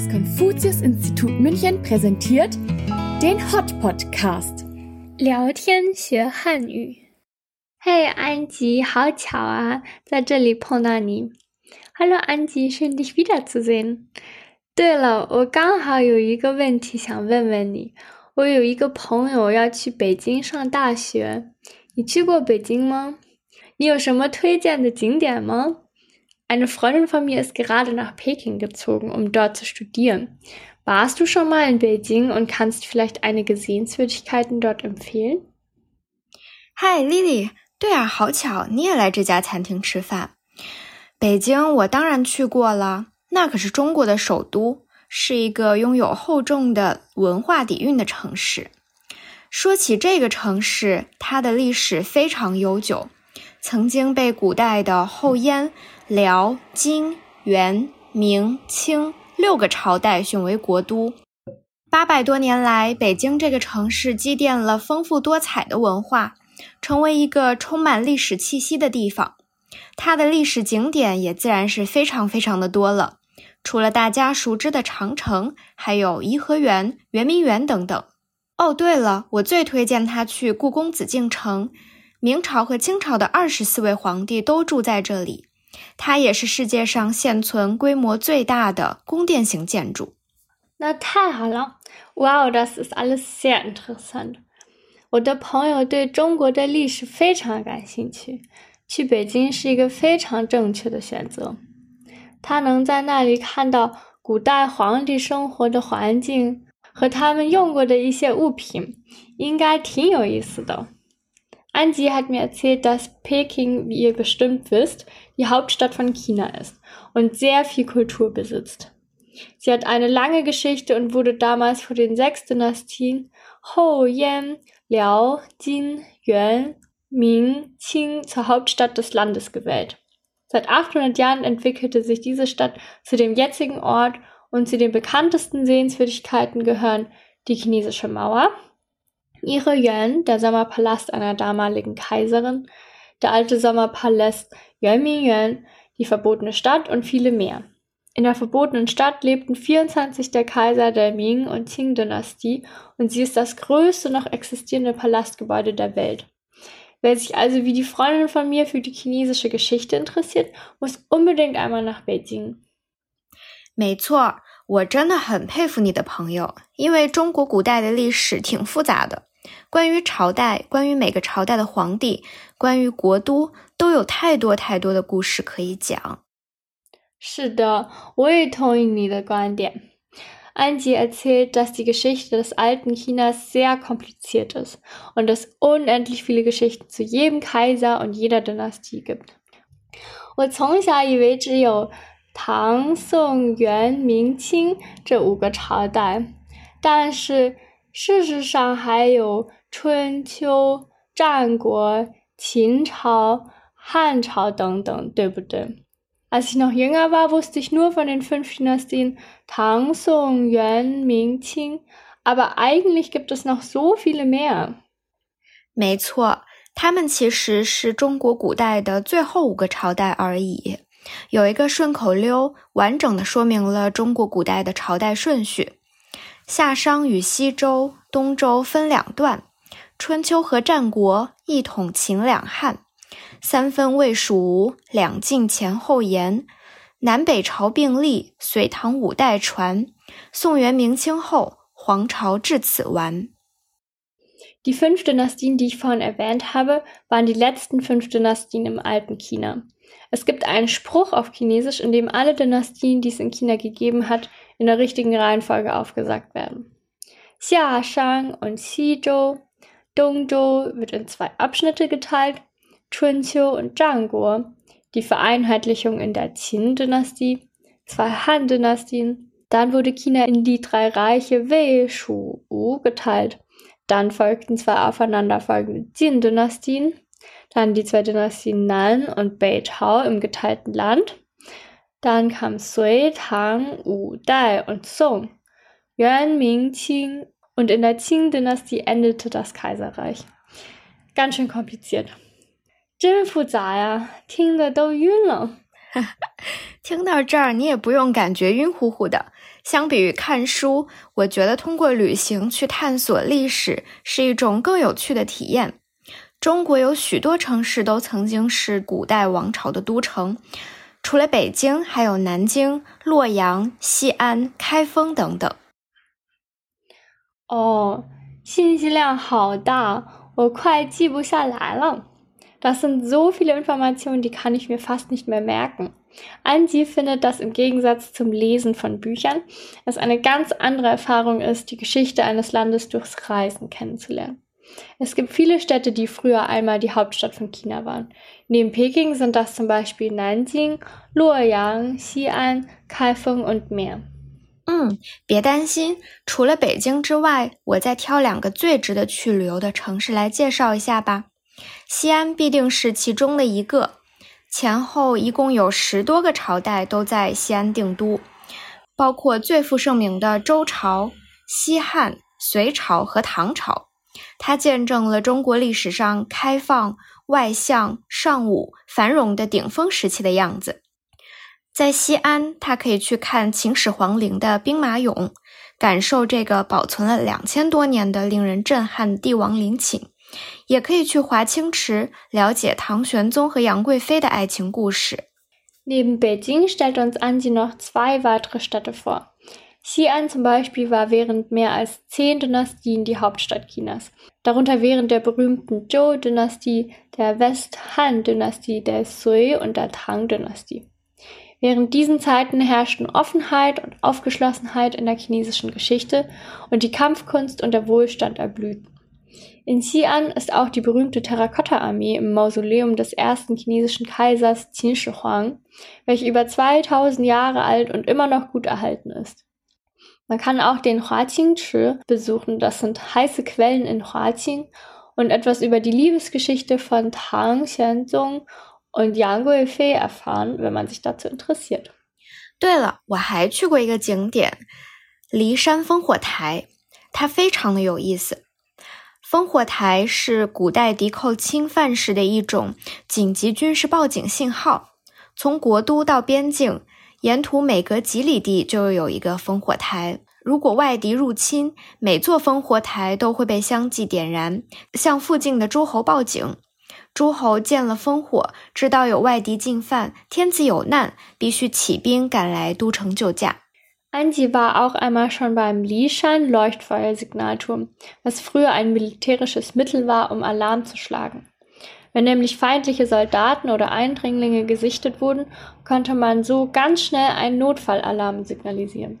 Das Konfuzius-Institut München präsentiert den Hot Podcast. 聊天学汉语。嘿，安吉，好巧啊，在这里碰到你。Hallo Anji, schön dich wiederzusehen. 对了，我刚好有一个问题想问问你。我有一个朋友要去北京上大学，你去过北京吗？你有什么推荐的景点吗 ？Eine Freundin von mir ist gerade nach Peking gezogen, um dort zu studieren. Warst du schon mal in Beijing und kannst vielleicht einige Sehenswürdigkeiten dort empfehlen? Hi Lily，对啊，好巧，你也来这家餐厅吃饭。北京我当然去过了，那可是中国的首都，是一个拥有厚重的文化底蕴的城市。说起这个城市，它的历史非常悠久。 曾经被古代的后燕、辽、金、元、明、清六个朝代选为国都。八百多年来，北京这个城市积淀了丰富多彩的文化，成为一个充满历史气息的地方。它的历史景点也自然是非常非常的多了。除了大家熟知的长城，还有颐和园、圆明园等等。哦，对了，我最推荐他去故宫紫禁城。明朝和清朝的二十四位皇帝都住在这里，它也是世界上现存规模最大的宫殿型建筑。那太好了！Wow, das ist alles sehr interessant。我的朋友对中国的历史非常感兴趣，去北京是一个非常正确的选择。他能在那里看到古代皇帝生活的环境和他们用过的一些物品，应该挺有意思的。Angie hat mir erzählt, dass Peking, wie ihr bestimmt wisst, die Hauptstadt von China ist und sehr viel Kultur besitzt. Sie hat eine lange Geschichte und wurde damals vor den sechs Dynastien Hou, Yan, Liao, Jin, Yuan, Ming, Qing zur Hauptstadt des Landes gewählt. Seit 800 Jahren entwickelte sich diese Stadt zu dem jetzigen Ort und zu den bekanntesten Sehenswürdigkeiten gehören die chinesische Mauer, ihre Yuan, der Sommerpalast einer damaligen Kaiserin, der alte Sommerpalast Yuanmingyuan, die verbotene Stadt und viele mehr. In der verbotenen Stadt lebten 24 der Kaiser der Ming- und Qing-Dynastie und sie ist das größte noch existierende Palastgebäude der Welt. Wer sich also wie die Freundin von mir für die chinesische Geschichte interessiert, muss unbedingt einmal nach Beijing. 没错，我真的很佩服你的朋友，因为中国古代的历史挺复杂的。 关于朝代，关于每个朝代的皇帝，关于国都，都有太多太多的故事可以讲。是的，我也同意你的观点。Angie erzählt, dass die Geschichte des alten Chinas sehr kompliziert ist und es unendlich viele Geschichten zu jedem Kaiser und jeder Dynastie gibt. 我从小以为只有唐、宋、元、明、清这五个朝代，但是事实上还有春秋、战国、秦朝、汉朝等等，对不对？Als ich noch jünger war, wusste ich nur von den fünf Dynastien Tang, Song, Yuan, Ming, Qing. Aber eigentlich gibt es noch so viele mehr. 没错，他们其实是中国古代的最后五个朝代而已。有一个顺口溜，完整的说明了中国古代的朝代顺序。夏商与西周、东周分两段，春秋和战国一统秦两汉，三分魏蜀吴，两晋前后延，南北朝并立，隋唐五代传，宋元明清后，皇朝至此完。Die fünf Dynastien, die ich vorhin erwähnt habe, waren die letzten fünf Dynastien im alten China. Es gibt einen Spruch auf Chinesisch, in dem alle Dynastien, die es in China gegeben hat, in der richtigen Reihenfolge aufgesagt werden. Xia Shang und Xizhou. Dongzhou wird in zwei Abschnitte geteilt. Chunqiu und Zhangguo. Die Vereinheitlichung in der Qin-Dynastie. Zwei Han-Dynastien. Dann wurde China in die drei Reiche Wei, Shu, Wu geteilt. Dann folgten zwei aufeinanderfolgende Jin-Dynastien dann die zwei Dynastien Nan und Beitao im geteilten Land. Dann kam Sui, Tang, Wu, Dai und Song. Yuan, Ming, Qing und in der Qing-Dynastie endete das Kaiserreich. Ganz schön kompliziert. 真复杂呀，听得都晕了。听到这儿，你也不用感觉晕乎乎的。相比于看书，我觉得通过旅行去探索历史是一种更有趣的体验。中国有许多城市都曾经是古代王朝的都城，除了北京，还有南京、洛阳、西安、开封等等。哦，信息量好大，我快记不下来了。Das sind so viele Informationen, die kann ich mir fast nicht mehr merken. Angie findet, dass im Gegensatz zum Lesen von Büchern es eine ganz andere Erfahrung ist, die Geschichte eines Landes durchs Reisen kennenzulernen. Es gibt viele Städte, die früher einmal die Hauptstadt von China waren. Neben Peking sind das zum Beispiel Nanjing, Luoyang, Xi'an, Kaifeng und mehr. 嗯，别担心，除了北京之外，我再挑两个最值得去旅游的城市来介绍一下吧。西安必定是其中的一个。前后一共有十多个朝代都在西安定都，包括最负盛名的周朝、西汉、隋朝和唐朝。 它见证了中国历史上开放、外向、尚武、繁荣的顶峰时期的样子。在西安，他可以去看秦始皇陵的兵马俑，感受这个保存了两千多年的令人震撼帝王陵寝。也可以去华清池了解唐玄宗和杨贵妃的爱情故事。Xi'an zum Beispiel war während mehr als zehn Dynastien die Hauptstadt Chinas, darunter während der berühmten Zhou-Dynastie, der West-Han-Dynastie, der Sui und der Tang-Dynastie. Während diesen Zeiten herrschten Offenheit und Aufgeschlossenheit in der chinesischen Geschichte und die Kampfkunst und der Wohlstand erblühten. In Xi'an ist auch die berühmte Terrakotta-Armee im Mausoleum des ersten chinesischen Kaisers Qin Shi Huang, welche über 2000 Jahre alt und immer noch gut erhalten ist. Man kann auch den Huaqing-Chi besuchen, das sind heiße Quellen in Huaqing und etwas über die Liebesgeschichte von Tang Xianzong und Yang Guifei erfahren, wenn man sich dazu interessiert. 对了，我还去过一个景点——骊山烽火台，它非常的有意思。烽火台是古代敌寇侵犯时的一种紧急军事报警信号。从国都到边境， 沿途每隔几里地就有一个烽火台。如果外敌入侵，每座烽火台都会被相继点燃，向附近的诸侯报警。诸侯见了烽火，知道有外敌进犯，天子有难，必须起兵赶来都城救驾。Angie war auch einmal schon beim Lishan Leuchtfeuersignalturm, was früher ein militärisches Mittel war, um Alarm zu schlagen. Wenn nämlich feindliche Soldaten oder Eindringlinge gesichtet wurden, konnte man so ganz schnell einen Notfallalarm signalisieren.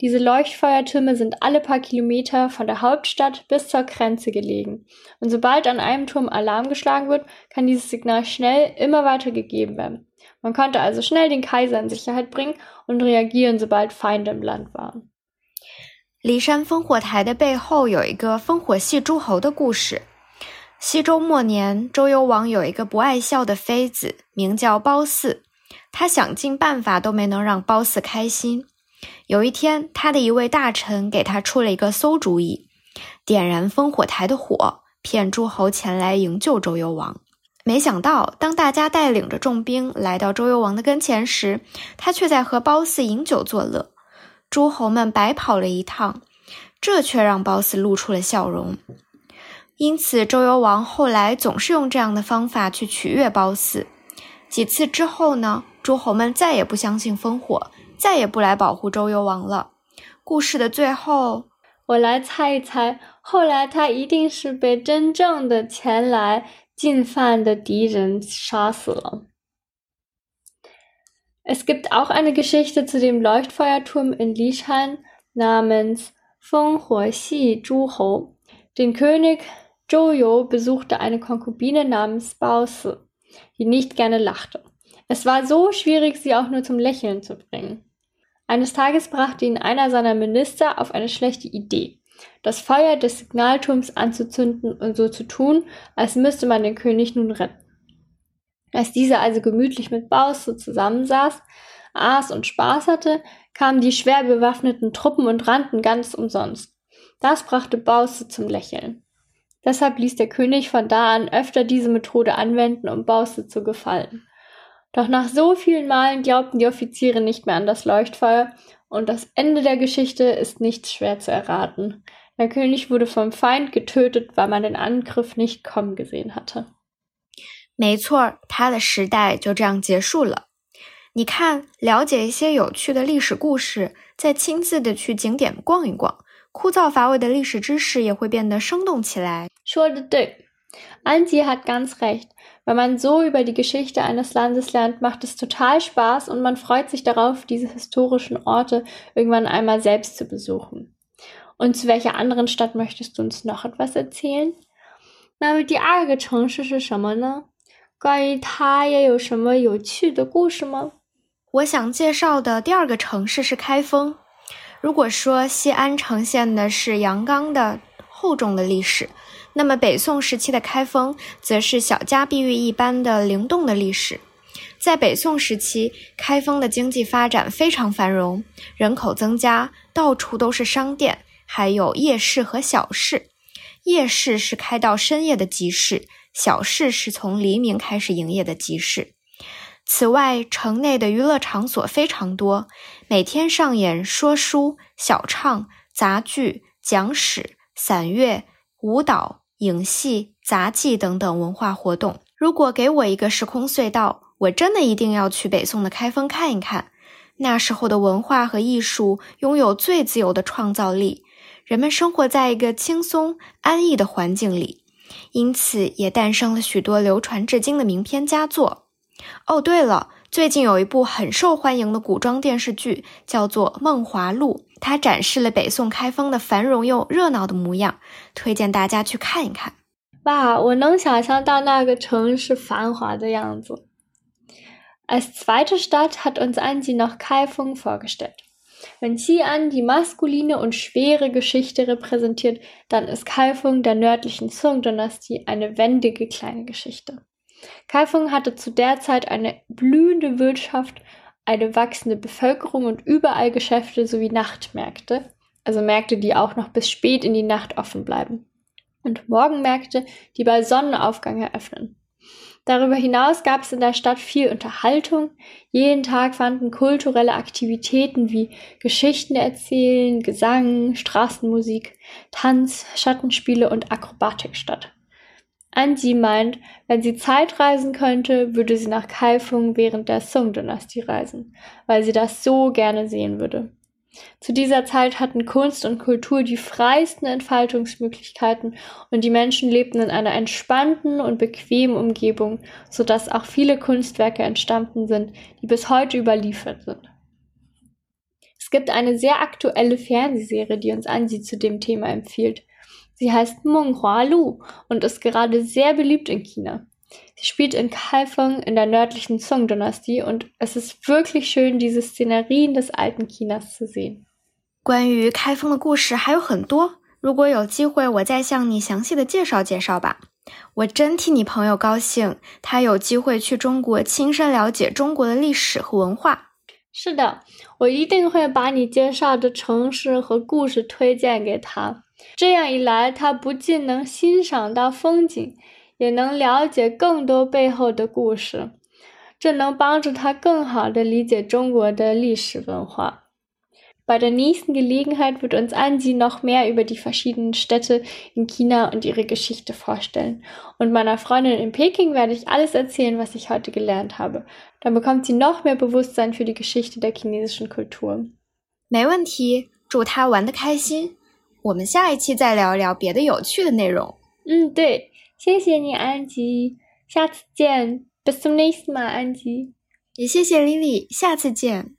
Diese Leuchtfeuertürme sind alle paar Kilometer von der Hauptstadt bis zur Grenze gelegen. Und sobald an einem Turm Alarm geschlagen wird, kann dieses Signal schnell immer weiter gegeben werden. Man konnte also schnell den Kaiser in Sicherheit bringen und reagieren, sobald Feinde im Land waren. 骊山烽火台的背后有一个烽火戏诸侯的故事。西周末年，周幽王有一个不爱笑的妃子，名叫褒姒。 他想尽办法都没能让褒姒开心。有一天，他的一位大臣给他出了一个馊主意：点燃烽火台的火，骗诸侯前来营救周幽王。没想到，当大家带领着重兵来到周幽王的跟前时，他却在和褒姒饮酒作乐。诸侯们白跑了一趟，这却让褒姒露出了笑容。因此，周幽王后来总是用这样的方法去取悦褒姒。几次之后呢，诸侯们再也不相信烽火，再也不来保护周幽王了。故事的最后，我来猜一猜，后来他一定是被真正的前来。进犯的敌人杀死了。Es gibt auch eine Geschichte zu dem Leuchtfeuerturm in Lishan namens Fenghuoxi Zhuhou. Den König Zhouyu besuchte eine Konkubine namens Baosi, die nicht gerne lachte. Es war so schwierig, sie auch nur zum Lächeln zu bringen. Eines Tages brachte ihn einer seiner Minister auf eine schlechte Idee das Feuer des Signalturms anzuzünden und so zu tun, als müsste man den König nun retten. Als dieser also gemütlich mit Bauso zusammensaß, aß und Spaß hatte, kamen die schwer bewaffneten Truppen und rannten ganz umsonst. Das brachte Bauso zum Lächeln. Deshalb ließ der König von da an öfter diese Methode anwenden, um Bauso zu gefallen. Doch nach so vielen Malen glaubten die Offiziere nicht mehr an das Leuchtfeuer und das Ende der Geschichte ist nicht schwer zu erraten. Der König wurde vom Feind getötet, weil man den Angriff nicht kommen gesehen hatte. 没错，他的时代就这样结束了。你看，了解一些有趣的历史故事，再亲自的去景点逛一逛，枯燥乏味的历史知识也会变得生动起来。说的对 ，Angie hat ganz recht. Wenn man so über die Geschichte eines Landes lernt, macht es total Spaß und man freut sich darauf, diese historischen Orte irgendwann einmal selbst zu besuchen. Und zu welcher anderen Stadt möchtest du uns noch etwas erzählen? 那么第二个城市是什么呢？关于它也有什么有趣的故事吗？我想介绍的第二个城市是开封。如果说西安呈现的是阳刚的 厚重的历史，那么北宋时期的开封则是小家碧玉一般的灵动的历史。在北宋时期，开封的经济发展非常繁荣，人口增加，到处都是商店，还有夜市和小市。夜市是开到深夜的集市。小市是从黎明开始营业的集市。此外，城内的娱乐场所非常多，每天上演说书、小唱、杂剧、讲史、散乐、舞蹈、影戏、杂技等等文化活动。如果给我一个时空隧道，我真的一定要去北宋的开封看一看。那时候的文化和艺术拥有最自由的创造力，人们生活在一个轻松安逸的环境里。因此，也诞生了许多流传至今的名篇佳作。哦，对了，最近有一部很受欢迎的古装电视剧，叫做《梦华录》，它展示了北宋开封的繁荣又热闹的模样，推荐大家去看一看。哇，我能想象到那个城市繁华的样子。Als zweite Stadt hat uns Angie noch Kaifeng vorgestellt. Wenn Xi'an die maskuline und schwere Geschichte repräsentiert, dann ist Kaifeng der nördlichen Song-Dynastie eine wendige kleine Geschichte. Kaifeng hatte zu der Zeit eine blühende Wirtschaft, eine wachsende Bevölkerung und überall Geschäfte sowie Nachtmärkte, also Märkte, die auch noch bis spät in die Nacht offen bleiben. Und Morgenmärkte, die bei Sonnenaufgang eröffnen. Darüber hinaus gab es in der Stadt viel Unterhaltung. Jeden Tag fanden kulturelle Aktivitäten wie Geschichten erzählen, Gesang, Straßenmusik, Tanz, Schattenspiele und Akrobatik statt. Anji meint, wenn sie Zeit reisen könnte, würde sie nach Kaifeng während der Song-Dynastie reisen, weil sie das so gerne sehen würde. Zu dieser Zeit hatten Kunst und Kultur die freiesten Entfaltungsmöglichkeiten und die Menschen lebten in einer entspannten und bequemen Umgebung, so dass auch viele Kunstwerke entstanden sind, die bis heute überliefert sind. Es gibt eine sehr aktuelle Fernsehserie, die uns Ansi zu dem Thema empfiehlt. Sie heißt Menghua Lu und ist gerade sehr beliebt in China. Sie spielt in Kaifeng in der nördlichen Song-Dynastie und es ist wirklich schön, diese Szenerien des alten Chinas zu sehen. 关于开封的故事还有很多，如果有机会，我再向你详细的介绍介绍吧。我真替你朋友高兴，他有机会去中国亲身了解中国的历史和文化。是的，我一定会把你介绍的城市和故事推荐给他。这样一来，他不仅能欣赏到风景。也能了解更多背后的故事，这能帮助他更好地理解中国的历史文化。Bei der nächsten Gelegenheit wird uns Anji noch mehr über die verschiedenen Städte in China und ihre Geschichte vorstellen. Und meiner Freundin in Peking werde ich alles erzählen, was ich heute gelernt habe. Dann bekommt sie noch mehr Bewusstsein für die Geschichte der chinesischen Kultur. 没问题，祝他玩得开心。 我们下一期再聊一聊别的有趣的内容。嗯，对。谢谢你，安吉，下次见，Bis zum nächsten Mal，安吉。也谢谢 Lily，下次见。